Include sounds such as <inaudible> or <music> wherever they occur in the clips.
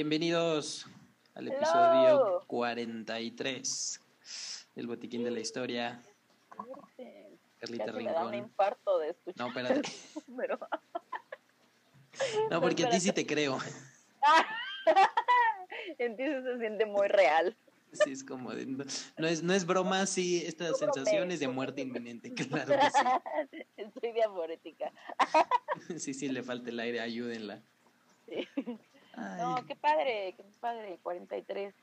Bienvenidos al episodio 43 del Botiquín de la Historia. Carlita Casi Rincón. Me da un infarto de escuchar. No, espérate. Pero... No, porque a ti sí te creo. <laughs> en ti se siente muy real. Sí, es como de, no, es, no es broma, sí, esta sensación es de muerte inminente, <laughs> claro que sí. <laughs> Estoy diaborética. Sí, sí, le falta el aire, ayúdenla. Sí. No, qué padre, qué padre, 43.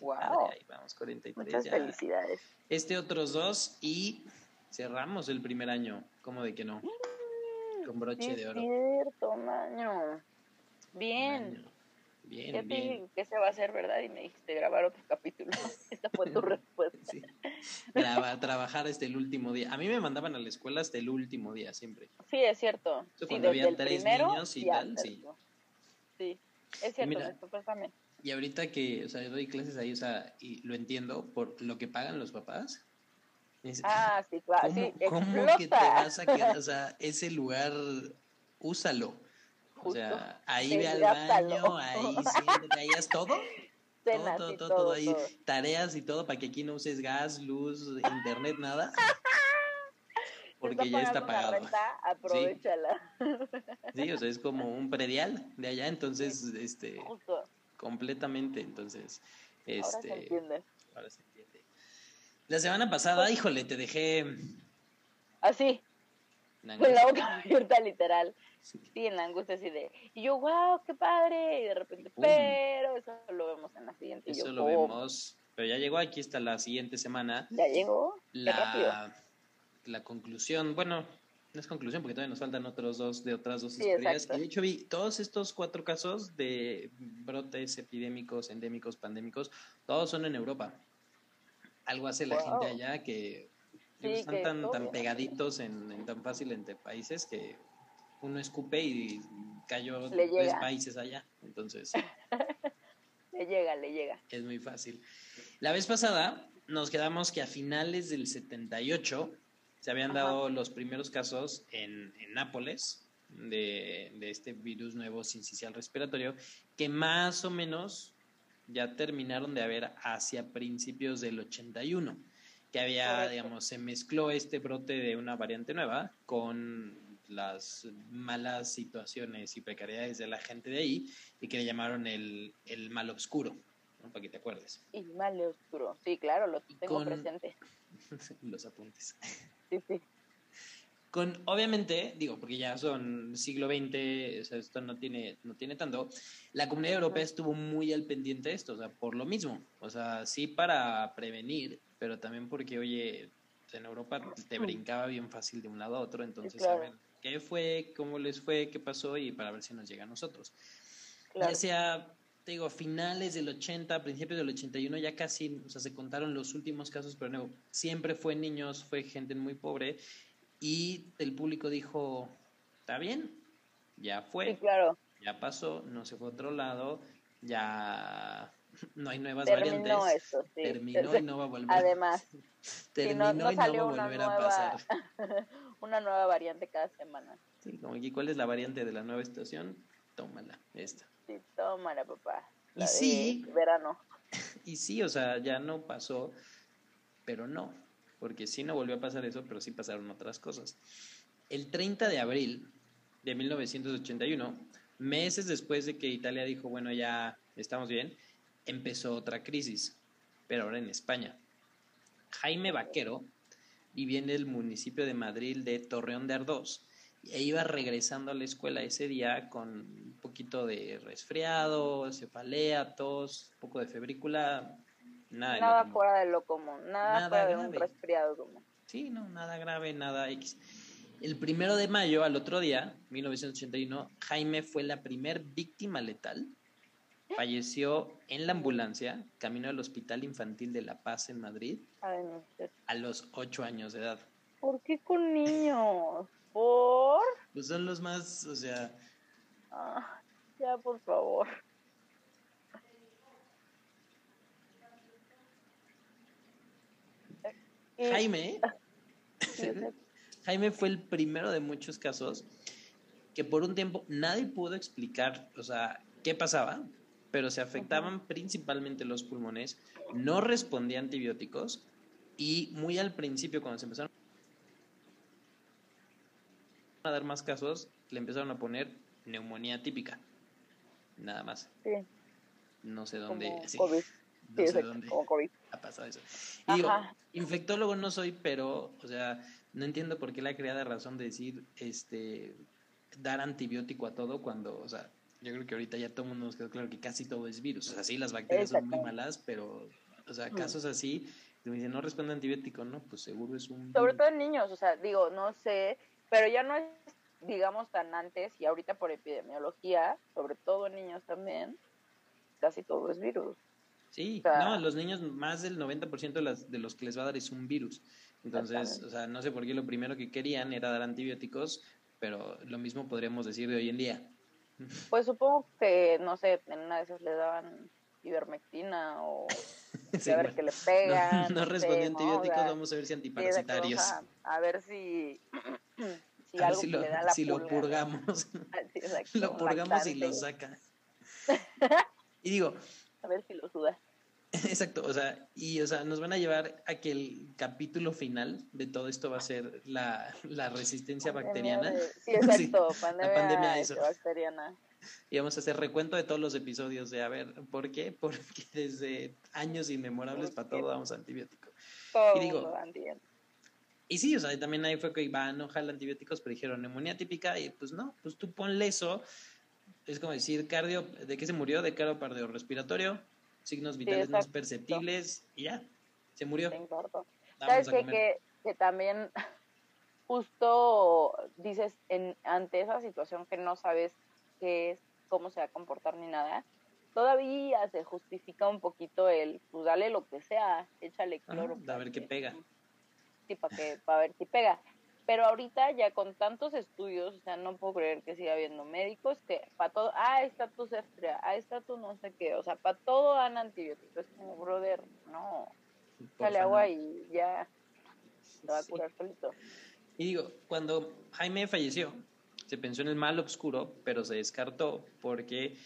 Wow. ahí vamos, 43. Muchas felicidades. Este otros dos y cerramos el primer año, ¿cómo de que no? Mm, Con broche de oro. cierto, año. Bien. Bien, bien. ¿Qué se va a hacer, verdad? Y me dijiste grabar otro <laughs> capítulo. Esta fue tu <laughs> respuesta. Sí. trabajar hasta el último día. A mí me mandaban a la escuela hasta el último día, siempre. Sí, es cierto. cuando había tres niños y tal, sí. Sí, es cierto, Mira, también. Y ahorita que, o sea, doy clases ahí, o sea, y lo entiendo por lo que pagan los papás. ah, sí, claro. ¿Cómo, sí, ¿cómo que te vas a quedar? O <laughs> sea, ese lugar, úsalo. O sea, ahí ve al baño, ahí siéntate, ahí es todo. <laughs> todo, todo, todo, todo, ahí. Tareas y todo para que aquí no uses gas, luz, internet, nada. <laughs> Porque ya está pagado. Renta, <laughs> aprovechala. Sí. o sea, es como un predial de allá, entonces, este, completamente, entonces, este, ahora se este, entiende. Ahora se entiende. La semana pasada, híjole, te dejé. Así. Con la boca <laughs> abierta, literal. Sí. en la angustia así de, y yo, wow, qué padre, y de repente, pero eso lo vemos en la siguiente. Eso lo vemos, pero ya llegó aquí hasta la siguiente semana. Ya llegó. La, la conclusión, bueno, no es conclusión porque todavía nos faltan otros dos de otras dos historias. Y de hecho vi todos estos cuatro casos de brotes epidémicos, endémicos, pandémicos, todos son en Europa. Algo hace la gente allá que están tan, tan pegaditos en, tan fácil entre países que uno escupe y cayó tres países allá. Entonces. <laughs> le llega, le llega. Es muy fácil. La vez pasada nos quedamos que a finales del 78 se habían dado los primeros casos en, en Nápoles de, de, este virus nuevo sincicial respiratorio, que más o menos ya terminaron de haber hacia principios del 81, que había, digamos, se mezcló este brote de una variante nueva con las malas situaciones y precariedades de la gente de ahí y que le llamaron el, el mal oscuro, para que te acuerdes. El mal oscuro, sí, claro, lo tengo presente. <laughs> los apuntes. Con, obviamente, digo, porque ya son siglo XX, esto no tiene, no tiene tanto, la comunidad europea estuvo muy al pendiente de esto, o sea, por lo mismo, o sea, sí para prevenir, pero también porque, oye, en Europa te brincaba bien fácil de un lado a otro, entonces, a ver, ¿qué fue? ¿Cómo les fue? ¿Qué pasó? Y para ver si nos llega a nosotros. Ya sea, te digo, finales del 80, principios del 81, ya casi, o sea, se contaron los últimos casos, pero no, siempre fue niños, fue gente muy pobre, y el público dijo, está bien, ya fue, claro. ya pasó, no se fue a otro lado, ya no hay nuevas Terminó variantes. Sí. Terminó y no va a volver. Además, <laughs> terminó y no va a volver a pasar. <laughs> una nueva variante cada semana. Sí, como aquí, ¿cuál es la variante de la nueva estación? Tómala, esta. Sí, tómala, papá. y sí. Verano. <laughs> Y sí, o sea, ya no pasó, pero no porque sí no volvió a pasar eso, pero sí pasaron otras cosas. El 30 de abril de 1981, meses después de que Italia dijo, bueno, ya estamos bien, empezó otra crisis, pero ahora en España. Jaime Vaquero vivía en el municipio de Madrid de Torreón de Ardós e iba regresando a la escuela ese día con un poquito de resfriado, cefalea, tos, un poco de febrícula, Nada, fuera de lo común, nada, fuera de un resfriado común. Sí, no, nada grave, nada X. El primero de mayo, al otro día, 1981, Jaime fue la primer víctima letal. Falleció en la ambulancia, camino al Hospital Infantil de La Paz en Madrid, a los ocho años de edad. ¿Por qué con niños? ¿Por? Pues son los más, o sea... Ah, ya, por favor. Jaime, <laughs> Jaime fue el primero de muchos casos que por un tiempo nadie pudo explicar, o sea, qué pasaba, pero se afectaban principalmente los pulmones, no respondía a antibióticos y muy al principio cuando se empezaron a dar más casos, le empezaron a poner neumonía típica. Nada más. Sí. No sé dónde. COVID. No sé dónde ha pasado eso. Y digo, infectólogo no soy, pero, o sea, no entiendo por qué la creada razón de decir, este, dar antibiótico a todo cuando, o sea, yo creo que ahorita ya todo el mundo nos quedó claro que casi todo es virus. O sea, sí, las bacterias son muy malas, pero, o sea, casos así, me dicen, no responde antibiótico, ¿no? Pues seguro es un... Sobre todo en niños, o sea, digo, no sé, pero ya no es, digamos, tan antes y ahorita por epidemiología, sobre todo en niños también, casi todo es virus. Sí, no, los niños más del 90% de, las, de los que les va a dar es un virus. Entonces, o sea, no sé por qué lo primero que querían era dar antibióticos, pero lo mismo podríamos decir de hoy en día. Pues supongo que, no sé, en una de esas le daban ivermectina o <laughs> a ver qué le <laughs> pegan. No, no antibióticos, vamos a ver si antiparasitarios. a ver si, <clears throat> si, algo si, lo, le da la si lo purgamos. <laughs> lo purgamos y lo saca. y digo... A ver si lo suda. Exacto, o sea, y o sea, nos van a llevar a que el capítulo final de todo esto va a ser la, la resistencia bacteriana. sí, exacto, pandemia, la pandemia eso. bacteriana. <laughs> Y vamos a hacer recuento de todos los episodios de a ver, ¿por qué? <laughs> Porque desde años inmemorables para todo damos antibiótico. Todo y digo, y sí, o sea, también ahí fue que iban ojalá antibióticos, pero dijeron neumonía típica y pues no, pues tú ponle eso. Es como decir, cardio, ¿de qué se murió? De cardio respiratorio signos vitales no perceptibles y ya, se murió. ¿Sabes que, que, también <laughs> justo dices en, ante esa situación que no sabes qué es, cómo se va a comportar ni nada, todavía se justifica un poquito el, pues dale lo que sea, échale cloro. a ver qué pega. Sí, para que, para ver si pega. Pero ahorita ya con tantos estudios, o sea, no puedo creer que siga habiendo médicos que para todo, ah, está tu cefrea, ah, está tu no sé qué, o sea, para todo dan antibióticos. Es como, brother, no, sale agua y ya se va a curar solito. Y digo, cuando Jaime falleció, se pensó en el mal oscuro, pero se descartó porque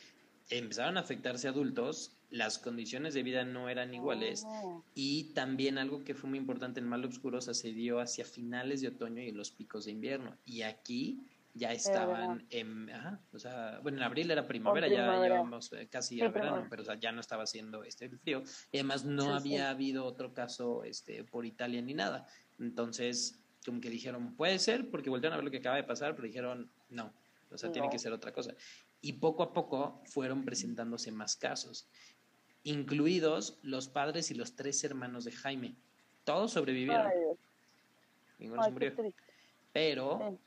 empezaron a afectarse adultos las condiciones de vida no eran iguales oh. y también algo que fue muy importante en Mal Obscuro se dio hacia finales de otoño y los picos de invierno y aquí ya estaban en, ajá, o sea, bueno, en abril era primavera, ya llevamos eh, casi a verano, pero ya no estaba haciendo este frío y además no había habido otro caso este por Italia ni nada. Entonces, como que dijeron, puede ser, porque volvieron a ver lo que acaba de pasar, pero dijeron, no, o sea, tiene que ser otra cosa. Y poco a poco fueron presentándose más casos incluidos los padres y los tres hermanos de Jaime. Todos sobrevivieron. Ninguno se murió. Pero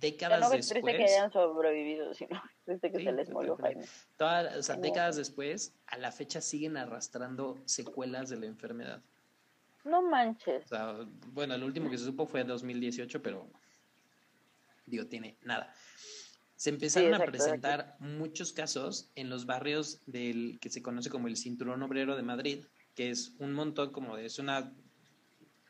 décadas no después. que hayan sobrevivido, sino <laughs> desde que se les murió Jaime. Todas, o sea, décadas después, a la fecha siguen arrastrando secuelas de la enfermedad. No manches. O sea, bueno, el último que se supo fue en 2018, pero digo, tiene nada se empezaron a presentar muchos casos en los barrios del que se conoce como el Cinturón Obrero de Madrid, que es un montón como de, es una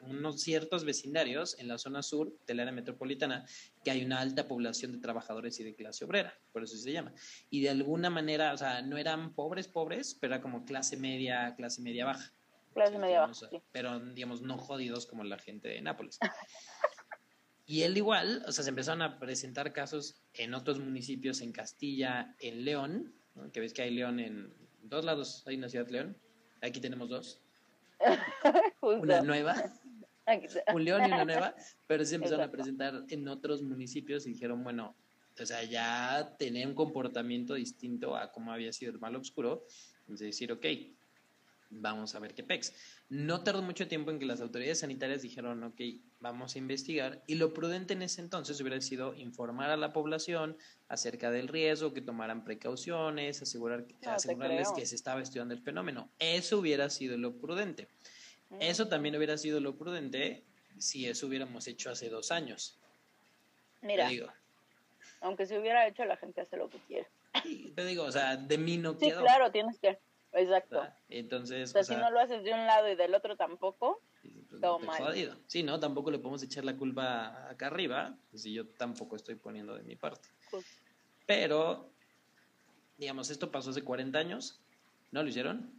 unos ciertos vecindarios en la zona sur del área metropolitana que hay una alta población de trabajadores y de clase obrera, por eso se llama. Y de alguna manera, o sea, no eran pobres, pobres, pero era como clase media, clase media baja. Clase media baja. Pero, digamos, no jodidos como la gente de Nápoles. Y él igual, o sea, se empezaron a presentar casos en otros municipios, en Castilla, en León, que ves que hay León en dos lados, hay una ciudad León, aquí tenemos dos. <laughs> una nueva, un León y una nueva, pero se empezaron a presentar en otros municipios y dijeron, bueno, o sea, ya tenía un comportamiento distinto a cómo había sido el mal oscuro, entonces decir, ok, vamos a ver qué pex. No tardó mucho tiempo en que las autoridades sanitarias dijeron, ok, vamos a investigar, y lo prudente en ese entonces hubiera sido informar a la población acerca del riesgo, que tomaran precauciones, asegurar, asegurarles que se estaba estudiando el fenómeno. Eso hubiera sido lo prudente. Mm. Eso también hubiera sido lo prudente si eso hubiéramos hecho hace dos años. Mira, aunque se hubiera hecho, la gente hace lo que quiere. te digo, o sea, de mí no sí, claro, tienes que Exacto. Entonces. O sea, si no lo haces de un lado y del otro tampoco, pues, todo mal. Jodido. Sí, no, tampoco le podemos echar la culpa acá arriba, si yo tampoco estoy poniendo de mi parte. Pero digamos, esto pasó hace 40 años, ¿no lo hicieron?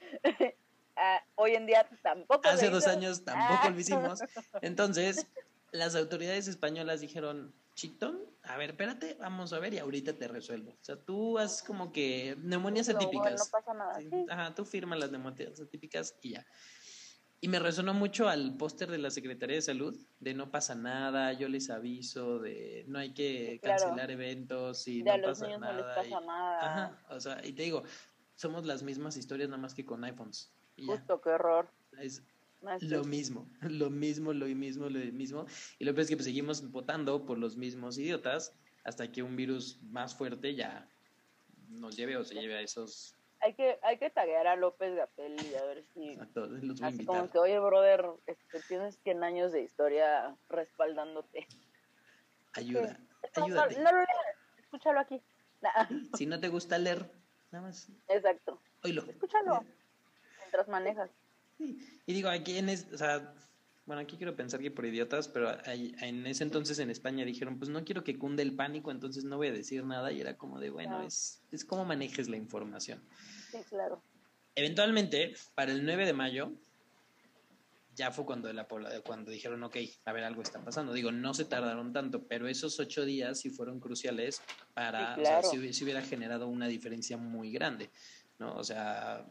<laughs> Ah, hoy en día tampoco. Hace dos años tampoco lo hicimos. <laughs> Entonces, las autoridades españolas dijeron, Chitón, a ver, espérate, vamos a ver y ahorita te resuelvo. O sea, tú haces como que neumonías atípicas. no pasa nada. Ajá, tú firmas las neumonías atípicas y ya. Y me resonó mucho al póster de la Secretaría de Salud, de no pasa nada, yo les aviso, de no hay que cancelar eventos y no pasa nada. No les pasa nada. Ajá, o sea, y te digo, somos las mismas historias nada más que con iPhones. Justo, qué horror. Es lo mismo, <laughs> lo mismo, lo mismo, lo mismo. Y lo peor es que pues, seguimos votando por los mismos idiotas hasta que un virus más fuerte ya nos lleve o se lleve a esos hay que, hay que taguear a López Gapel y a ver si. A todos los voy así como que, oye, brother, este, tienes 100 años de historia respaldándote. Ayuda. No, no, lo leas, escúchalo aquí. Si no te gusta leer, nada más. Exacto. Oílo. Escúchalo mientras manejas. Sí. Y digo, aquí en es, o sea, bueno, aquí quiero pensar que por idiotas, pero en ese entonces en España dijeron, pues no quiero que cunde el pánico, entonces no voy a decir nada. Y era como de, bueno, es, es cómo manejes la información. Sí, claro. Eventualmente, para el 9 de mayo, ya fue cuando, la, cuando dijeron, ok, a ver, algo está pasando. Digo, no se tardaron tanto, pero esos ocho días sí fueron cruciales para, o sea, si, si, hubiera generado una diferencia muy grande, ¿no? O sea,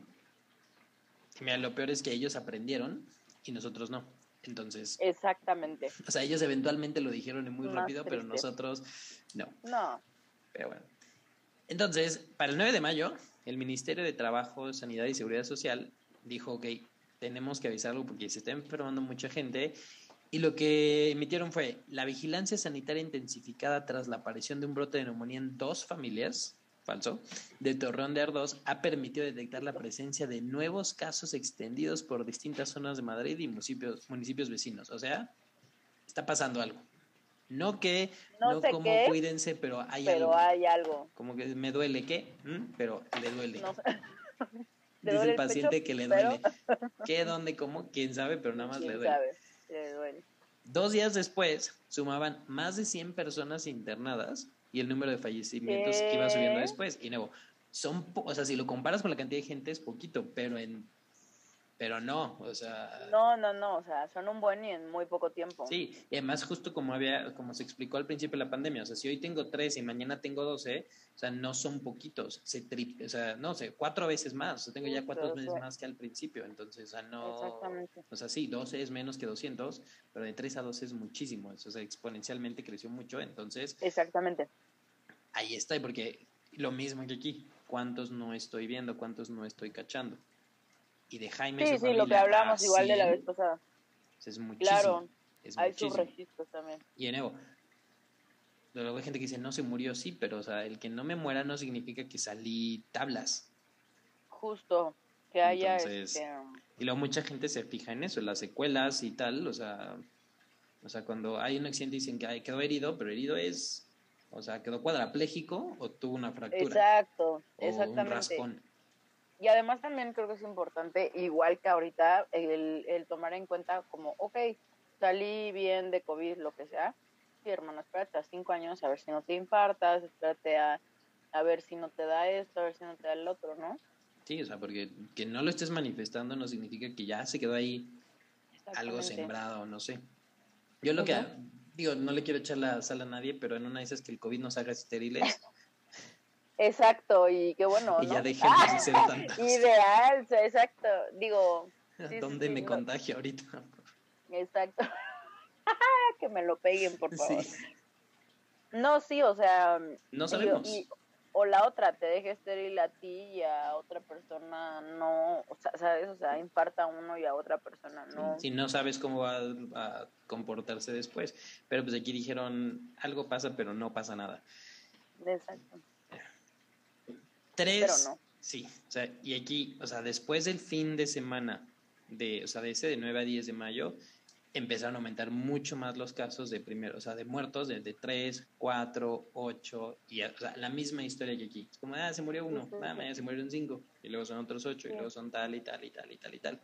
mira, lo peor es que ellos aprendieron y nosotros no. Entonces. Exactamente. O sea, ellos eventualmente lo dijeron muy rápido, pero nosotros no. No. Pero bueno. Entonces, para el 9 de mayo, el Ministerio de Trabajo, Sanidad y Seguridad Social dijo, ok, tenemos que avisarlo porque se está enfermando mucha gente. Y lo que emitieron fue la vigilancia sanitaria intensificada tras la aparición de un brote de neumonía en dos familias falso, de Torreón de Ardós ha permitido detectar la presencia de nuevos casos extendidos por distintas zonas de Madrid y municipios, municipios vecinos. O sea, está pasando algo. No que, no, como cuídense, pero hay pero algo. hay algo. Como que me duele, ¿qué? ¿Mm? Pero le duele. No, <laughs> <laughs> Dice el, paciente que le duele. ¿Qué, dónde, cómo? ¿Quién sabe? Pero nada más le duele. Sabe? Le duele. Dos días después, sumaban más de 100 personas internadas y el número de fallecimientos que iba subiendo después. Y nuevo, son, o sea, si lo comparas con la cantidad de gente es poquito, pero en pero no, o sea... No, no, no, o sea, son un buen y en muy poco tiempo. Sí, y además justo como había, como se explicó al principio de la pandemia, o sea, si hoy tengo tres y mañana tengo doce, o sea, no son poquitos, se tri, o sea, no sé, cuatro veces más, o sea, tengo ya cuatro veces más que al principio, entonces, o sea, no... Exactamente. O sea, sí, doce es menos que doscientos, pero de tres a doce es muchísimo, o sea, exponencialmente creció mucho, entonces... Exactamente. Ahí está, porque lo mismo que aquí, ¿cuántos no estoy viendo, cuántos no estoy cachando? y de Jaime. Sí, sí, lo que hablamos igual de la vez pasada. Es muchísimo. Claro, es hay sus registros también. Y en Evo, luego hay gente que dice, no se murió, sí, pero o sea, el que no me muera no significa que salí tablas. Justo, que haya... este... Y luego mucha gente se fija en eso, en las secuelas y tal, o sea, o sea, cuando hay un accidente dicen que quedó herido, pero herido es, o sea, quedó cuadrapléjico o tuvo una fractura. Exacto, o exactamente. Un. Y además también creo que es importante, igual que ahorita, el, el tomar en cuenta como, ok, salí bien de COVID, lo que sea. Sí, hermano, espérate a cinco años a ver si no te infartas, espérate a, a ver si no te da esto, a ver si no te da el otro, ¿no? Sí, o sea, porque que no lo estés manifestando no significa que ya se quedó ahí algo sembrado, no sé. Yo lo que, digo, no le quiero echar la sal a nadie, pero en una de esas que el COVID nos haga estériles. <laughs> Exacto, y qué bueno. Y ya dejemos de ser tantos. Ideal, exacto. Digo. ¿Dónde me contagio ahorita? Exacto. <laughs> que me lo peguen, por favor. No, sí, o sea. No sabemos. O la otra, te deje estéril a ti y a otra persona no. O sea, ¿sabes? O sea, infarta a uno y a otra persona no. Si no sabes cómo va a comportarse después. Pero pues aquí dijeron, algo pasa, pero no pasa nada. Exacto. Tres. Sí, o sea, y aquí, o sea, después del fin de semana, de, o sea, de ese de 9 a 10 de mayo, empezaron a aumentar mucho más los casos de primero, o sea, de muertos, de, de 3, 4, 8, y o sea, la misma historia que aquí. Es como, ah, se murió uno, ah, mañana se murieron cinco, y luego son otros ocho, y luego son tal y tal y tal y tal y tal.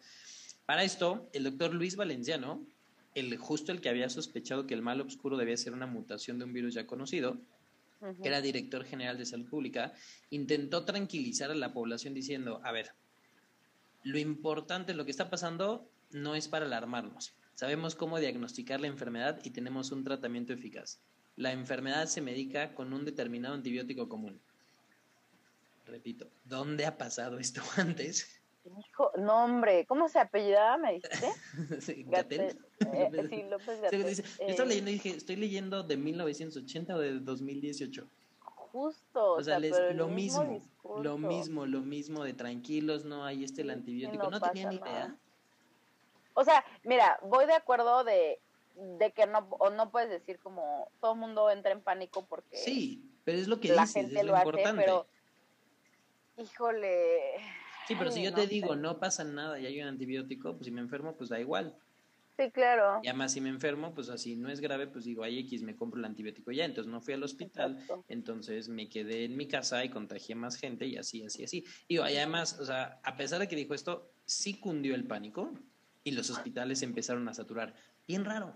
Para esto, el doctor Luis Valenciano, el, justo el que había sospechado que el mal oscuro debía ser una mutación de un virus ya conocido, que era director general de salud pública, intentó tranquilizar a la población diciendo, a ver, lo importante, lo que está pasando, no es para alarmarnos. Sabemos cómo diagnosticar la enfermedad y tenemos un tratamiento eficaz. La enfermedad se medica con un determinado antibiótico común. Repito, ¿dónde ha pasado esto <laughs> antes? Hijo, no, hombre, ¿cómo se apellidaba, me dijiste? <laughs> sí, Gatel. Eh, <laughs> sí, López Gatel. Yo estoy leyendo y dije, ¿estoy leyendo de 1980 o de 2018? Justo. O sea, sea, pero el lo mismo, lo mismo, lo mismo de tranquilos, no, ahí está el antibiótico. no No, tenía ni idea. nada. O sea, mira, voy de acuerdo de, de que no, o no puedes decir como todo el mundo entra en pánico porque Sí, pero es lo que la dices, gente es lo lo hace, importante. pero híjole. Sí, pero si yo no te sé. digo, no pasa nada y hay un antibiótico, pues si me enfermo, pues da igual. Sí, claro. Y además, si me enfermo, pues así no es grave, pues digo, ay, X, me compro el antibiótico ya. Entonces no fui al hospital, Exacto. entonces me quedé en mi casa y contagié más gente y así, así, así. Digo, y además, o sea, a pesar de que dijo esto, sí cundió el pánico y los hospitales empezaron a saturar. Bien raro.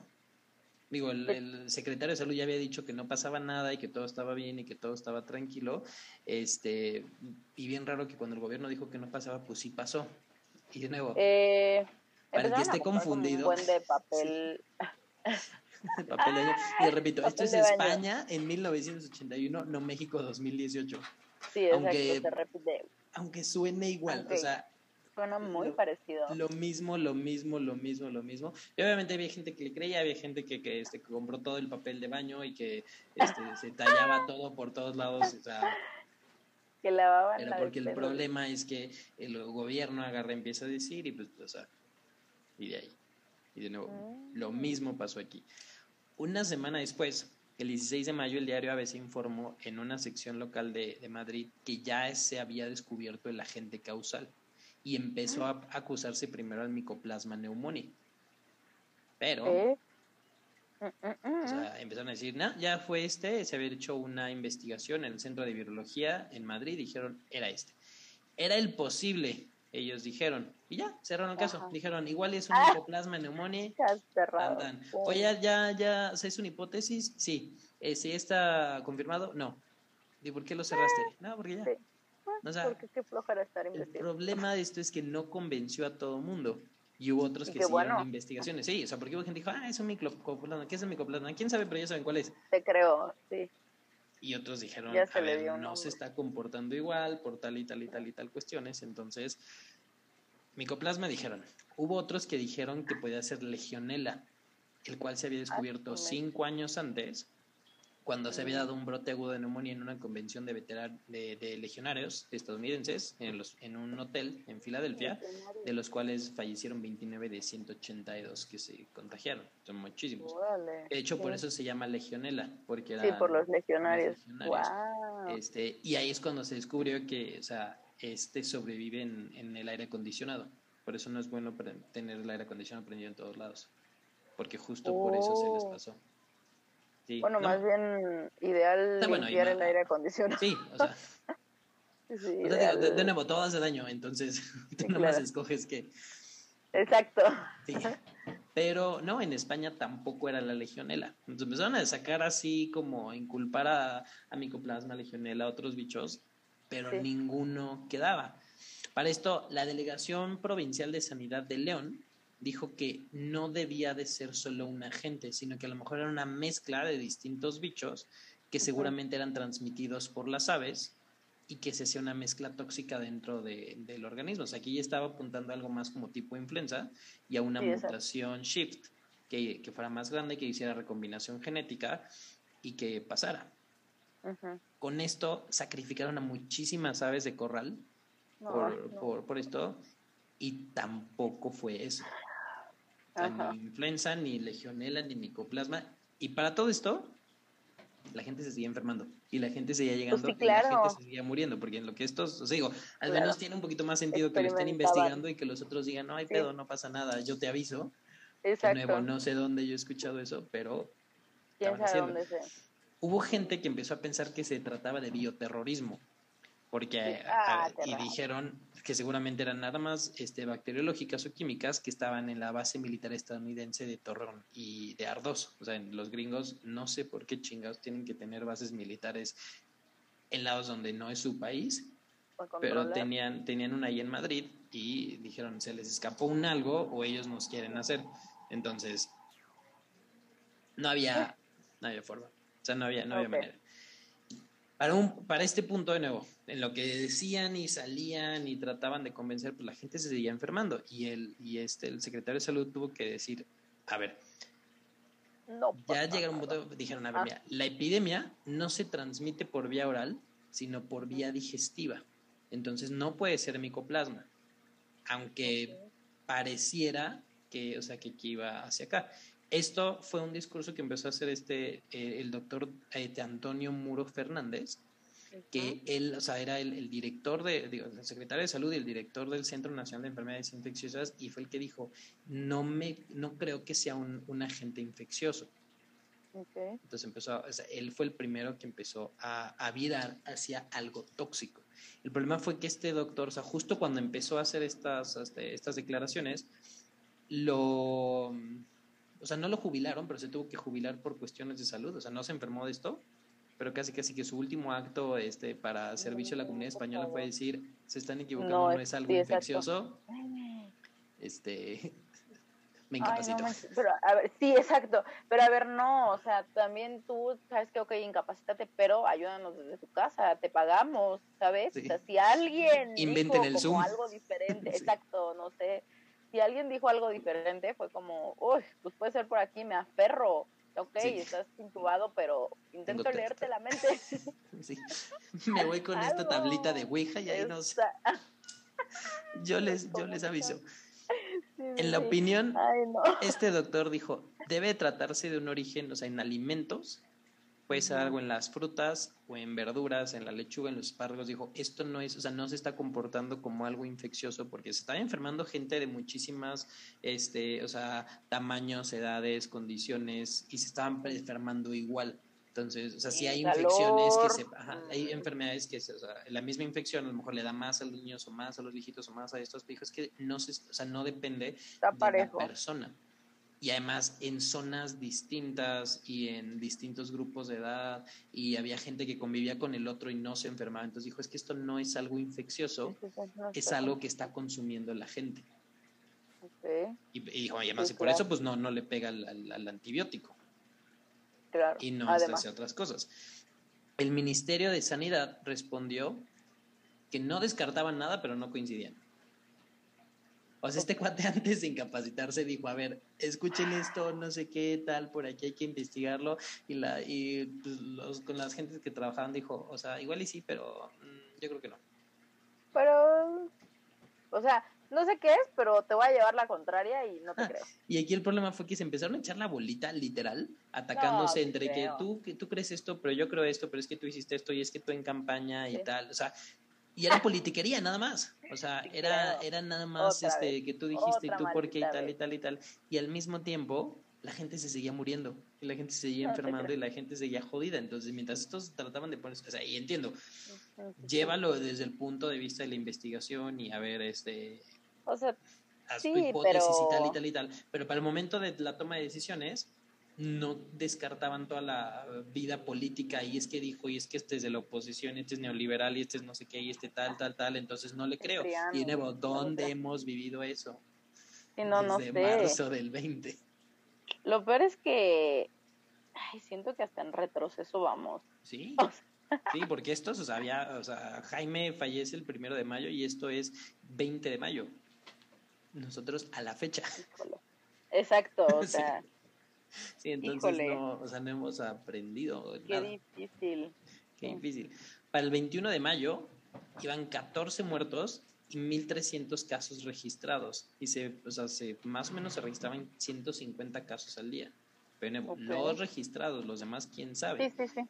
Digo, el, el secretario de salud ya había dicho que no pasaba nada y que todo estaba bien y que todo estaba tranquilo. Este, y bien raro que cuando el gobierno dijo que no pasaba, pues sí pasó. Y de nuevo, Eh, Para el que esté confundido. Un buen de <laughs> papel. <laughs> el papel de baño. Y repito, esto Papel es de baño. España en 1981, no México 2018. Sí, Aunque- exacto, se repite. Aunque suene igual, Aunque- o sea, Suena muy lo- parecido. lo mismo, lo mismo, lo mismo, lo mismo. Y obviamente había gente que le creía, había gente que, que, este, que compró todo el papel de baño y que este, se tallaba <laughs> todo por todos lados. O sea, que lavaban era la porque el problema es que el gobierno agarra, empieza a decir y pues, o sea, y de ahí. Y de nuevo, Mm. lo mismo pasó aquí. Una semana después, el 16 de mayo, el diario ABC informó en una sección local de, de Madrid que ya se había descubierto el agente causal y empezó a acusarse primero al micoplasma pneumoniae. Pero, ¿Eh? Mm, mm, mm. o sea, empezaron a decir, no, ya fue este, se había hecho una investigación en el Centro de Virología en Madrid, dijeron, era este. Era el posible, ellos dijeron, y ya, cerraron el caso. Ajá. Dijeron, igual es un Ah. micoplasma pneumoniae. <laughs> Pum. Oye, ya, ya, ya, ¿se hizo una hipótesis? Sí. Eh, ¿Sí está confirmado? No. ¿Y por qué lo cerraste? No, porque ya. Sí. O sea, Porque qué flojera estar el investigando. problema de esto es que no convenció a todo mundo. Y hubo otros que qué siguieron bueno. investigaciones. Sí, o sea, porque hubo gente que dijo, ah, es un micoplasma. ¿Qué es el micoplasma? ¿Quién sabe? Pero ya saben cuál es. Te creo, sí. Y otros dijeron, Ya se a le ver, dio un no nombre. se está comportando igual por tal y tal y tal y tal cuestiones. Entonces, micoplasma dijeron. Hubo otros que dijeron que podía ser legionela, el cual se había descubierto su mecha. cinco años antes, cuando se había dado un brote agudo de neumonía en una convención de, veteran de, de legionarios estadounidenses en, los, en un hotel en Filadelfia, de los cuales fallecieron 29 de 182 que se contagiaron. Son muchísimos. Órale. De hecho, por eso se llama legionela, porque era Sí, por los legionarios. legionarios. Wow. este, y ahí es cuando se descubrió que, o sea, este sobrevive en, en el aire acondicionado. Por eso no es bueno tener el aire acondicionado prendido en todos lados. Porque justo por eso se les Oh. pasó. Sí, Bueno, no, más bien ideal Está bueno, limpiar el aire acondicionado. Sí, o sea, <laughs> Sí, o sea, digo, de, de nuevo, todo hace daño, entonces <laughs> tú Sí, nomás claro. escoges que. Exacto. Sí. Pero no, en España tampoco era la legionela. Entonces empezaron a sacar así como inculpar a, a micoplasma, legionela, a otros bichos, pero Sí. ninguno quedaba. Para esto, la Delegación Provincial de Sanidad de León dijo que no debía de ser solo un agente, sino que a lo mejor era una mezcla de distintos bichos que seguramente eran transmitidos por las aves y que se hacía una mezcla tóxica dentro de- del organismo. O sea, aquí ya estaba apuntando a algo más como tipo influenza y a una Sí, mutación shift que, que fuera más grande, que hiciera recombinación genética y que pasara. Con esto sacrificaron a muchísimas aves de corral No, por, no. por, por esto y tampoco fue eso. Ni influenza, ni legionela, ni micoplasma. Y para todo esto, la gente se seguía enfermando y la gente seguía llegando Pues sí, y la claro. gente se seguía muriendo, porque en lo que estos, o sea, digo, al Claro. menos tiene un poquito más sentido que lo estén investigando y que los otros digan, no hay Sí. pedo, no pasa nada, yo te aviso. De Exacto. nuevo, no sé dónde yo he escuchado eso, pero ¿Quién estaban sabe haciendo. dónde hubo gente que empezó a pensar que se trataba de bioterrorismo, porque Ah, y dijeron que seguramente eran nada más este, bacteriológicas o químicas que estaban en la base militar estadounidense de Torreón y de Ardós. O sea, los gringos no sé por qué chingados tienen que tener bases militares en lados donde no es su país, pero tenían, tenían una ahí en Madrid y dijeron, se les escapó un algo o ellos nos quieren hacer. Entonces, no había, no había forma. O sea, no había, no había manera. Para, un, para este punto de nuevo, en lo que decían y salían y trataban de convencer, pues la gente se seguía enfermando y el, y este, el secretario de salud tuvo que decir, a ver, No, ya llegaron un punto, dijeron, a ver, Ah. mira, la epidemia no se transmite por vía oral, sino por vía digestiva. Entonces no puede ser micoplasma, aunque pareciera que, o sea, que, que iba hacia acá. Esto fue un discurso que empezó a hacer este, eh, el doctor este, Antonio Muro Fernández, que él, o sea, era el, el director de, digo, el secretario de salud y el director del Centro Nacional de Enfermedades Infecciosas y fue el que dijo, no me, no creo que sea un, un agente infeccioso. Ok. Entonces empezó, o sea, él fue el primero que empezó a, a virar hacia algo tóxico. El problema fue que este doctor, o sea, justo cuando empezó a hacer estas, este, estas declaraciones, lo, o sea, no lo jubilaron, pero se tuvo que jubilar por cuestiones de salud, o sea, no se enfermó de esto, pero casi casi que su último acto este, para servicio a la comunidad española fue decir, se están equivocando, No, no, es- algo sí, infeccioso, este, <laughs> me Ay, no incapacito. manches, pero a ver, sí, exacto. Pero a ver, no, o sea, también tú sabes que, ok, incapacítate, pero ayúdanos desde tu casa, te pagamos, ¿sabes? Sí. O sea, si alguien Inventen dijo el como Zoom. algo diferente, <laughs> Sí. exacto, no sé. Si alguien dijo algo diferente, fue como, uy, pues puede ser por aquí, me aferro. Ok, Sí. estás intubado, pero intento Tengo leerte texto. la mente. <laughs> Sí. Me voy con esta tablita de Ouija y ahí nos, <laughs> yo les, yo ¿Cómo les aviso. sí, En la opinión, Ay, no. este doctor dijo, debe tratarse de un origen, o sea, en alimentos, puede ser algo en las frutas o en verduras, en la lechuga, en los espárragos. Dijo, esto no es, o sea, no se está comportando como algo infeccioso porque se está enfermando gente de muchísimas, este, o sea, tamaños, edades, condiciones y se estaban enfermando igual. Entonces, o sea, si Sí, hay calor. infecciones que se, ajá, hay Mm. enfermedades que, se, o sea, la misma infección a lo mejor le da más a los niños o más a los viejitos o más a estos, dijo, es que no se, o sea, no depende de la persona. Y además en zonas distintas y en distintos grupos de edad y había gente que convivía con el otro y no se enfermaba. Entonces dijo, es que esto no es algo infeccioso, es algo que está consumiendo la gente. Y, y dijo, y además Sí, y por claro. eso pues no, no le pega al, al- al antibiótico claro. y no hace otras cosas. El Ministerio de Sanidad respondió que no descartaban nada, pero no coincidían. O sea, este cuate antes de incapacitarse dijo, a ver, escuchen esto, no sé qué, tal, por aquí hay que investigarlo. Y, la, y pues, los, con las gentes que trabajaban dijo, o sea, igual y sí, pero mm, yo creo que no. Pero, o sea, no sé qué es, pero te voy a llevar la contraria y no te Ah, creo. Y aquí el problema fue que se empezaron a echar la bolita, literal, atacándose No, entre que creo. tú, que tú crees esto, pero yo creo esto, pero es que tú hiciste esto y es que tú en campaña y Sí. tal. O sea, y era <laughs> politiquería nada más. O sea, era, era nada más Otra este vez. que tú dijiste y Otra tú por qué y tal y tal y tal. Y al mismo tiempo, la gente se seguía muriendo. Y la gente se seguía No enfermando y la gente seguía jodida. Entonces, mientras estos trataban de poner. O sea, y entiendo, llévalo desde el punto de vista de la investigación y a ver, este, O sea, haz Sí, tu hipótesis y tal y pero- tal y tal. Pero para el momento de la toma de decisiones, no descartaban toda la vida política y es que dijo, y es que este es de la oposición, este es neoliberal y este es no sé qué, y este tal, tal, tal, entonces no le creo. Y de nuevo, ¿dónde hemos vivido eso? sí, no, no Desde sé. marzo del 20. Lo peor es que, ay, siento que hasta en retroceso vamos. Sí. <laughs> Sí, porque estos, o sea, había, o sea, Jaime fallece el primero de mayo y esto es 20 de mayo. Nosotros a la fecha. Exacto, o <laughs> Sí. sea, <laughs> Sí, entonces Híjole. no, o sea, no hemos aprendido qué nada. difícil. Qué Sí. difícil. Para el 21 de mayo iban 14 muertos y 1.300 casos registrados. Y se, o sea, se, más o menos se registraban 150 casos al día. Pero de nuevo, Ok. los registrados, los demás, quién sabe. Sí, sí, sí.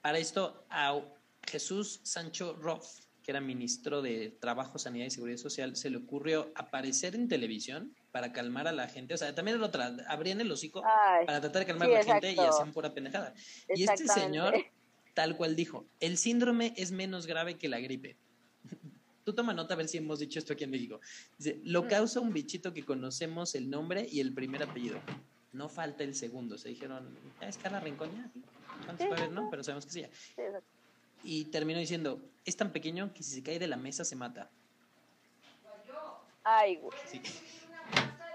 Para esto, a Jesús Sancho Roth, que era ministro de Trabajo, Sanidad y Seguridad Social, se le ocurrió aparecer en televisión para calmar a la gente. O sea, también era otra, abrían el hocico Ay, para tratar de calmar sí, a la gente y exacto. hacían pura pendejada. Y este señor <laughs> tal cual dijo, el síndrome es menos grave que la gripe. <laughs> Tú toma nota a ver si hemos dicho esto aquí en México. Dice, lo Mm. causa un bichito que conocemos el nombre y el primer apellido. No falta el segundo. Se dijeron, "Ah, es Carla Rincón, ya. ¿Cuántos Sí, puede haber? No, pero sabemos que sí. ya". Sí, exacto. Y terminó diciendo, es tan pequeño que si se cae de la mesa se mata. Ay, güey. Sí.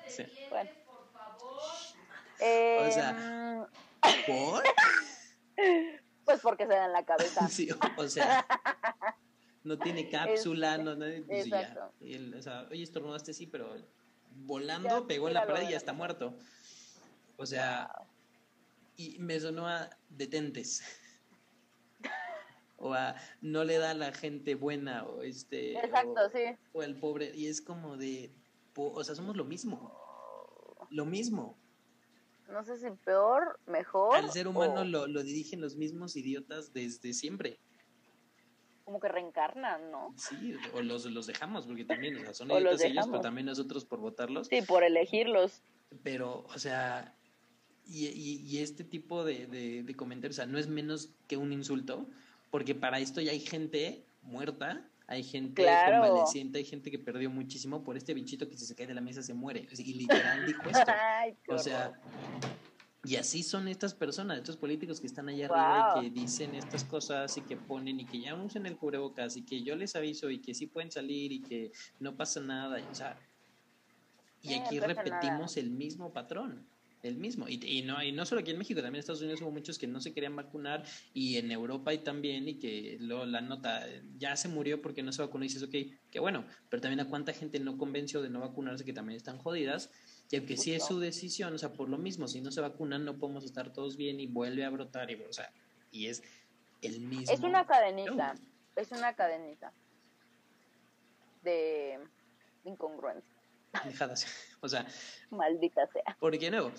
Sí. Bueno. Eh, O sea, ¿Por? pues porque se da en la cabeza. <laughs> Sí, o sea, no tiene cápsula, Este, no, no, pues, ya. exacto. Y él, o sea, oye, estornudaste sí, pero volando Ya, pegó en la pared y ya está muerto. O sea, y me sonó a detentes. O a no le da a la gente buena, o este. Exacto, o, sí. o al pobre. Y es como de. O sea, somos lo mismo. Lo mismo. No sé si peor, mejor. Al ser humano o lo, lo dirigen los mismos idiotas desde siempre. Como que reencarnan, ¿no? Sí, o los, los dejamos, porque también, o sea, son <laughs> idiotas ellos, pero también nosotros por votarlos. Sí, por elegirlos. Pero, o sea, y, y- y este tipo de, de- de comentarios, o sea, no es menos que un insulto, porque para esto ya hay gente muerta, hay gente Claro. convaleciente, hay gente que perdió muchísimo por este bichito que si se cae de la mesa se muere. Y literal dijo <laughs> esto. Ay, O sea, y así son estas personas, estos políticos que están allá arriba Wow. y que dicen estas cosas y que ponen y que ya usen el cubrebocas y que yo les aviso y que sí pueden salir y que no pasa nada. y, O sea, y Sí, aquí no repetimos el mismo patrón. El mismo. Y, y no, y no solo aquí en México, también en Estados Unidos hubo muchos que no se querían vacunar y en Europa y también, y que lo, la nota ya se murió porque no se vacunó y dices, ok, qué bueno, pero también a cuánta gente no convenció de no vacunarse que también están jodidas y aunque sí es su decisión, o sea, por lo mismo, si no se vacunan no podemos estar todos bien y vuelve a brotar, y, o sea, y es el mismo. Es una cadenita. Es una cadenita. De incongruencia. Pendejadas. <laughs> O sea, Maldita sea. porque nuevo.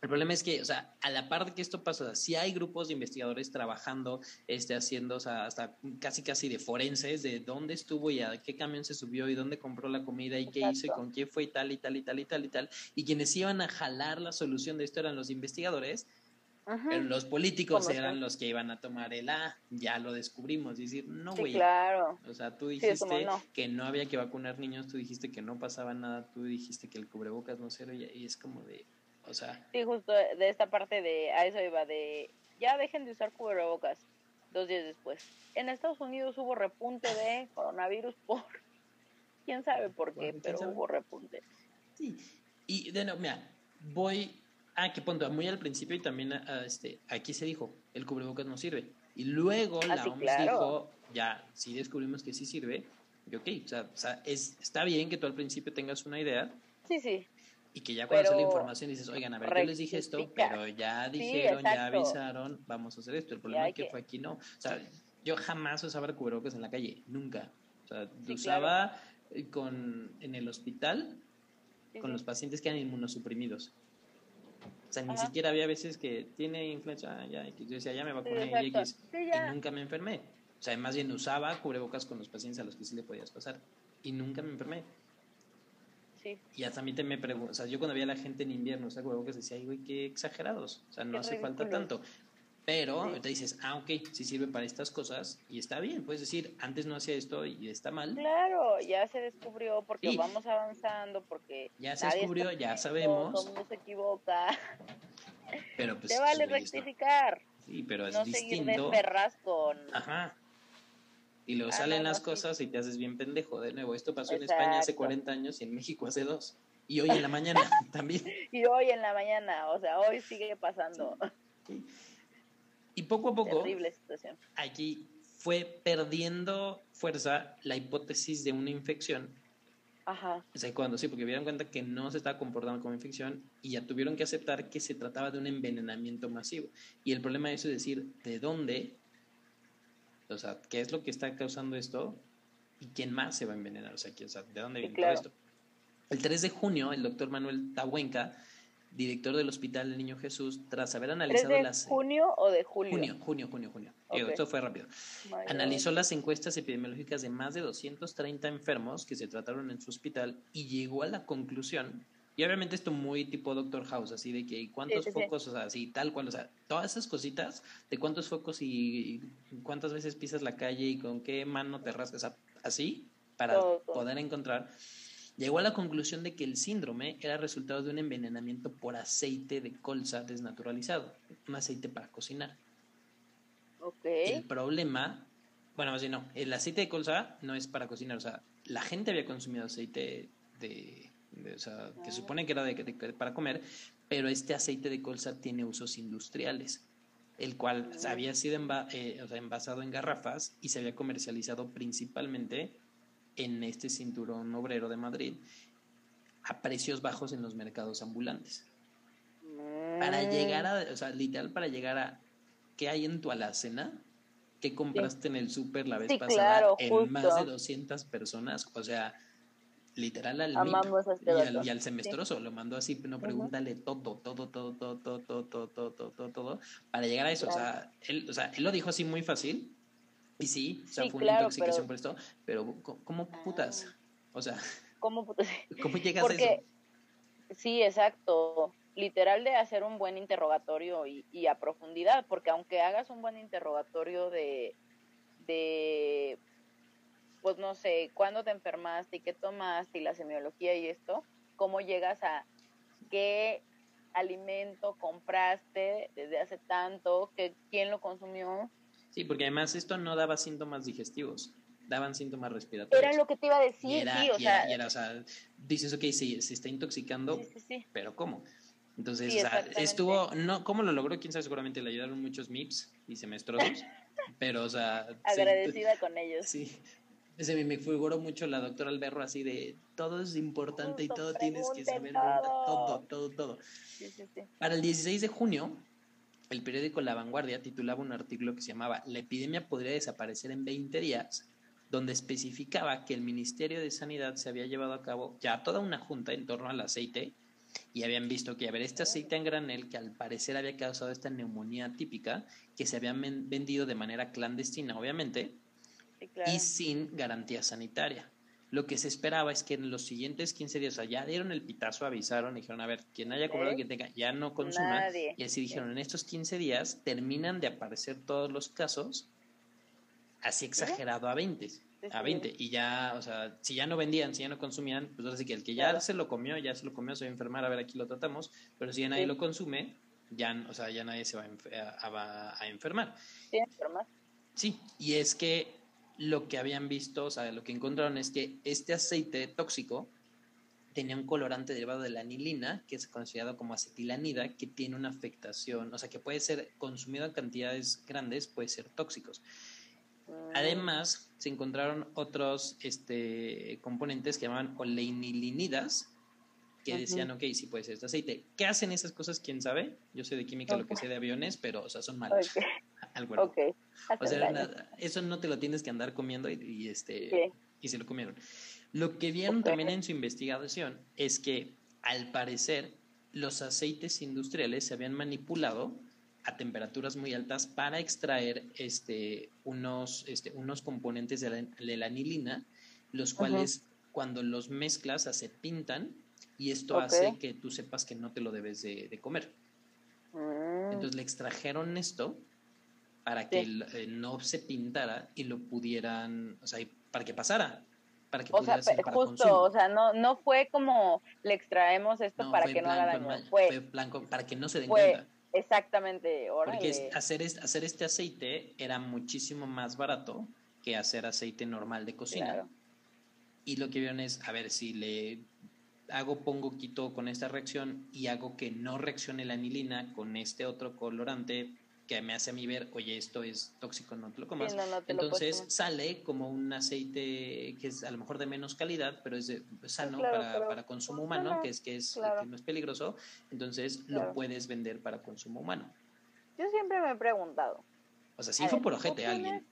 El problema es que, o sea, a la par de que esto pasa, o sea, sí hay grupos de investigadores trabajando, este, haciendo, o sea, hasta casi casi de forenses, de dónde estuvo y a qué camión se subió y dónde compró la comida y qué hizo y con quién fue y tal y tal y tal y tal y tal. Y quienes iban a jalar la solución de esto eran los investigadores, Pero los políticos eran los que iban a tomar el A, ya lo descubrimos, y decir, no, Sí, güey, claro. O sea, tú dijiste como no. que no había que vacunar niños, tú dijiste que no pasaba nada, tú dijiste que el cubrebocas no servía y es como de, o sea, Sí, justo de esta parte de, a eso iba, de ya dejen de usar cubrebocas dos días después. En Estados Unidos hubo repunte de coronavirus por, quién sabe por qué, Bueno, ¿quién pero sabe? hubo repunte. sí. Y de nuevo, mira, voy a que punto, muy al principio y también a- a este, aquí se dijo, el cubrebocas no sirve. Y luego la Ah, sí, OMS claro. dijo, ya, sí descubrimos que sí sirve. Y ok, o sea, o sea, es, está bien que tú al principio tengas una idea, Sí, sí. Y que ya cuando sale Pero información dices, oigan, a ver, yo les dije esto, pero ya Sí, dijeron, ya avisaron, vamos a hacer esto. El problema es que que- fue aquí no. O sea, yo jamás usaba cubrebocas en la calle, nunca. O sea, Sí, usaba eh, con, en el hospital sí, con los pacientes que eran inmunosuprimidos. O sea, ni siquiera había veces que tiene influenza, ah, ya, X. yo decía, ya me Sí, vacuné y exacto. X. Sí, Y nunca me enfermé. O sea, más bien usaba cubrebocas con los pacientes a los que sí le podías pasar. Y nunca me enfermé. Sí. Y hasta a mí te me pregunto, o sea, yo cuando veía a la gente en invierno usar cubrebocas decía, ay, güey, qué exagerados, o sea, no Qué hace falta tanto. Pero Sí. ahorita dices, ah, ok, sí sirve para estas cosas y está bien, puedes decir, antes no hacía esto y está mal, Claro, ya se descubrió porque Sí. vamos avanzando, porque ya se descubrió, ya sabemos, Todo mundo se equivoca. pero pues... Te vale rectificar, Sí, pero es no seguir de distinto. ferraz con... Ajá. Y luego Ah, salen las no, sí. cosas y te haces bien pendejo. De nuevo, esto pasó en España hace Exacto. 40 años y en México hace dos. Y hoy en la mañana <laughs> también. Y hoy en la mañana, o sea, hoy sigue pasando. Y poco a poco, Terrible situación. aquí fue perdiendo fuerza la hipótesis de una infección. Ajá, O sea, cuando sí, porque dieron cuenta que no se estaba comportando como infección y ya tuvieron que aceptar que se trataba de un envenenamiento masivo. Y el problema de eso es decir, ¿de dónde? O sea, ¿qué es lo que está causando esto? ¿Y quién más se va a envenenar? O sea, ¿qué- o sea, ¿de dónde Sí, viene claro. todo esto? El 3 de junio, el doctor Manuel Tahuenca, director del Hospital del Niño Jesús, tras haber ¿3 analizado de las... junio o de julio? Junio, junio, junio, junio. Digo, Ok. esto fue rápido. My God. Analizó las encuestas epidemiológicas de más de 230 enfermos que se trataron en su hospital y llegó a la conclusión Y obviamente esto muy tipo Doctor House, así de que cuántos focos, o sea, así tal cual, o sea, todas esas cositas de cuántos focos y, cuántas veces pisas la calle y con qué mano te rascas, así, para poder encontrar. Llegó a la conclusión de que el síndrome era resultado de un envenenamiento por aceite de colza desnaturalizado, un aceite para cocinar. Okay. El problema, bueno, más bien no, el aceite de colza no es para cocinar, o sea, la gente había consumido aceite de o sea, que se supone que era de, para comer, pero este aceite de colza tiene usos industriales, el cual había sido eh, envasado en garrafas y se había comercializado principalmente en este cinturón obrero de Madrid a precios bajos en los mercados ambulantes. Para mm. llegar a, o sea, literal para llegar a qué hay en tu alacena, qué compraste en el súper la vez pasada en más de 200 personas, o sea, literal al este y, al, y, al, semestroso, lo mandó así, no pregúntale todo, todo, todo, todo, todo, todo, todo, todo, todo, todo, para llegar a eso. O, sea, él, o sea, él lo dijo así muy fácil, y sí, o sea, fue una intoxicación por esto, pero ¿cómo putas? O sea, ¿cómo putas? <laughs> ¿Cómo llegas a eso? Sí, exacto. Literal de hacer un buen interrogatorio y, y a profundidad, porque aunque hagas un buen interrogatorio de, de pues no sé, cuándo te enfermaste y qué tomaste y la semiología y esto, cómo llegas a qué alimento compraste desde hace tanto, que quién lo consumió. Sí, porque además esto no daba síntomas digestivos, daban síntomas respiratorios. Era lo que te iba a decir, sí, o sea. o sea, dices, ok, sí, se está intoxicando, pero ¿cómo? Entonces, o sea, estuvo, no, ¿cómo lo logró? Quién sabe, seguramente le ayudaron muchos MIPS y semestrosos, <laughs> pero, o sea... Agradecida con ellos. Sí, ese me figuró mucho la doctora Alberro así de todo es importante y todo tienes que saber todo, todo, todo. Para el 16 de junio, el periódico La Vanguardia titulaba un artículo que se llamaba La epidemia podría desaparecer en 20 días, donde especificaba que el Ministerio de Sanidad se había llevado a cabo ya toda una junta en torno al aceite y habían visto que, a ver, este aceite en granel que al parecer había causado esta neumonía típica, que se había vendido de manera clandestina, obviamente, y sin garantía sanitaria. Lo que se esperaba es que en los siguientes 15 días, o sea, ya dieron el pitazo, avisaron, dijeron, a ver, quien haya cobrado, que tenga, ya no consuma. Y así dijeron, en estos 15 días terminan de aparecer todos los casos, así exagerado a 20. A 20. Y ya, o sea, si ya no vendían, si ya no consumían, pues ahora sí que el que ya se lo comió, ya se lo comió, se va a enfermar, a ver, aquí lo tratamos. Pero si ya nadie lo consume, ya, o sea, ya nadie se va a, a enfermar. Sí, enfermar. Sí, y es que lo que habían visto, o sea, lo que encontraron es que este aceite tóxico tenía un colorante derivado de la anilina, que es considerado como acetilanida, que tiene una afectación, o sea, que puede ser consumido en cantidades grandes, puede ser tóxicos. Además, se encontraron otros este, componentes que llamaban oleinilinidas, que decían, ok, sí puede ser este aceite. ¿Qué hacen esas cosas? ¿Quién sabe? Yo sé de química lo que sé de aviones, pero, o sea, son malos. O sea, eso no te lo tienes que andar comiendo y, este y se lo comieron. Lo que vieron también en su investigación es que al parecer los aceites industriales se habían manipulado a temperaturas muy altas para extraer este, unos, este, unos componentes de la, anilina, los cuales cuando los mezclas se pintan y esto hace que tú sepas que no te lo debes de, comer. Mm. Entonces le extrajeron esto para que eh, no se pintara y lo pudieran, o sea, para que pasara. Para que o sea, justo, o sea, no, no fue como le extraemos esto para que no haga daño. Fue, blanco para que no se den cuenta. Exactamente. Porque hacer, hacer este aceite era muchísimo más barato que hacer aceite normal de cocina. Y lo que vieron es, a ver, si le hago, pongo, quito con esta reacción y hago que no reaccione la anilina con este otro colorante, que me hace a mí ver, oye, esto es tóxico, no te lo comas. Entonces sale como un aceite que es a lo mejor de menos calidad, pero es sano para, para, consumo humano, que es que es no es peligroso. Entonces lo puedes vender para consumo humano. Yo siempre me he preguntado. O sea, sí fue por ojete alguien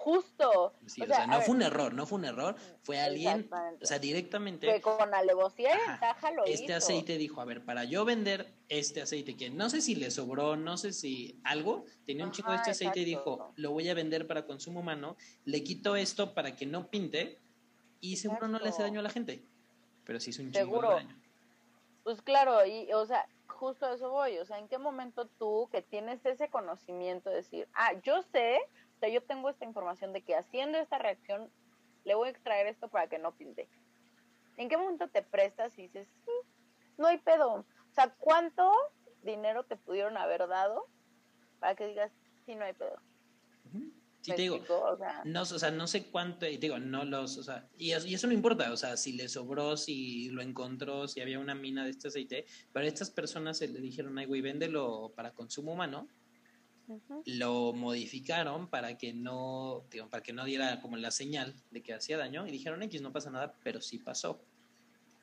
justo. o, sea, no fue un error, no fue un error, fue alguien, o sea, directamente. Que con alevosía y ventaja lo Este aceite dijo, a ver, para yo vender este aceite, que no sé si le sobró, no sé si algo, tenía un chico de este aceite y dijo, lo voy a vender para consumo humano, le quito esto para que no pinte y seguro no le hace daño a la gente, pero sí hizo un chingo de daño. Pues claro, y o sea, justo a eso voy, o sea, ¿en qué momento tú que tienes ese conocimiento de decir, ah, yo sé, sea, yo tengo esta información de que haciendo esta reacción le voy a extraer esto para que no pinte? ¿En qué momento te prestas y dices, sí, no hay pedo? O sea, ¿cuánto dinero te pudieron haber dado para que digas, sí, no hay pedo? Sí, te digo, no, o sea, no sé cuánto, digo, no los, o sea, y eso, y eso, no importa, o sea, si le sobró, si lo encontró, si había una mina de este aceite, pero estas personas le dijeron, ay, güey, véndelo para consumo humano, lo modificaron para que no, digo, para que no diera como la señal de que hacía daño, y dijeron, X, no pasa nada, pero sí pasó.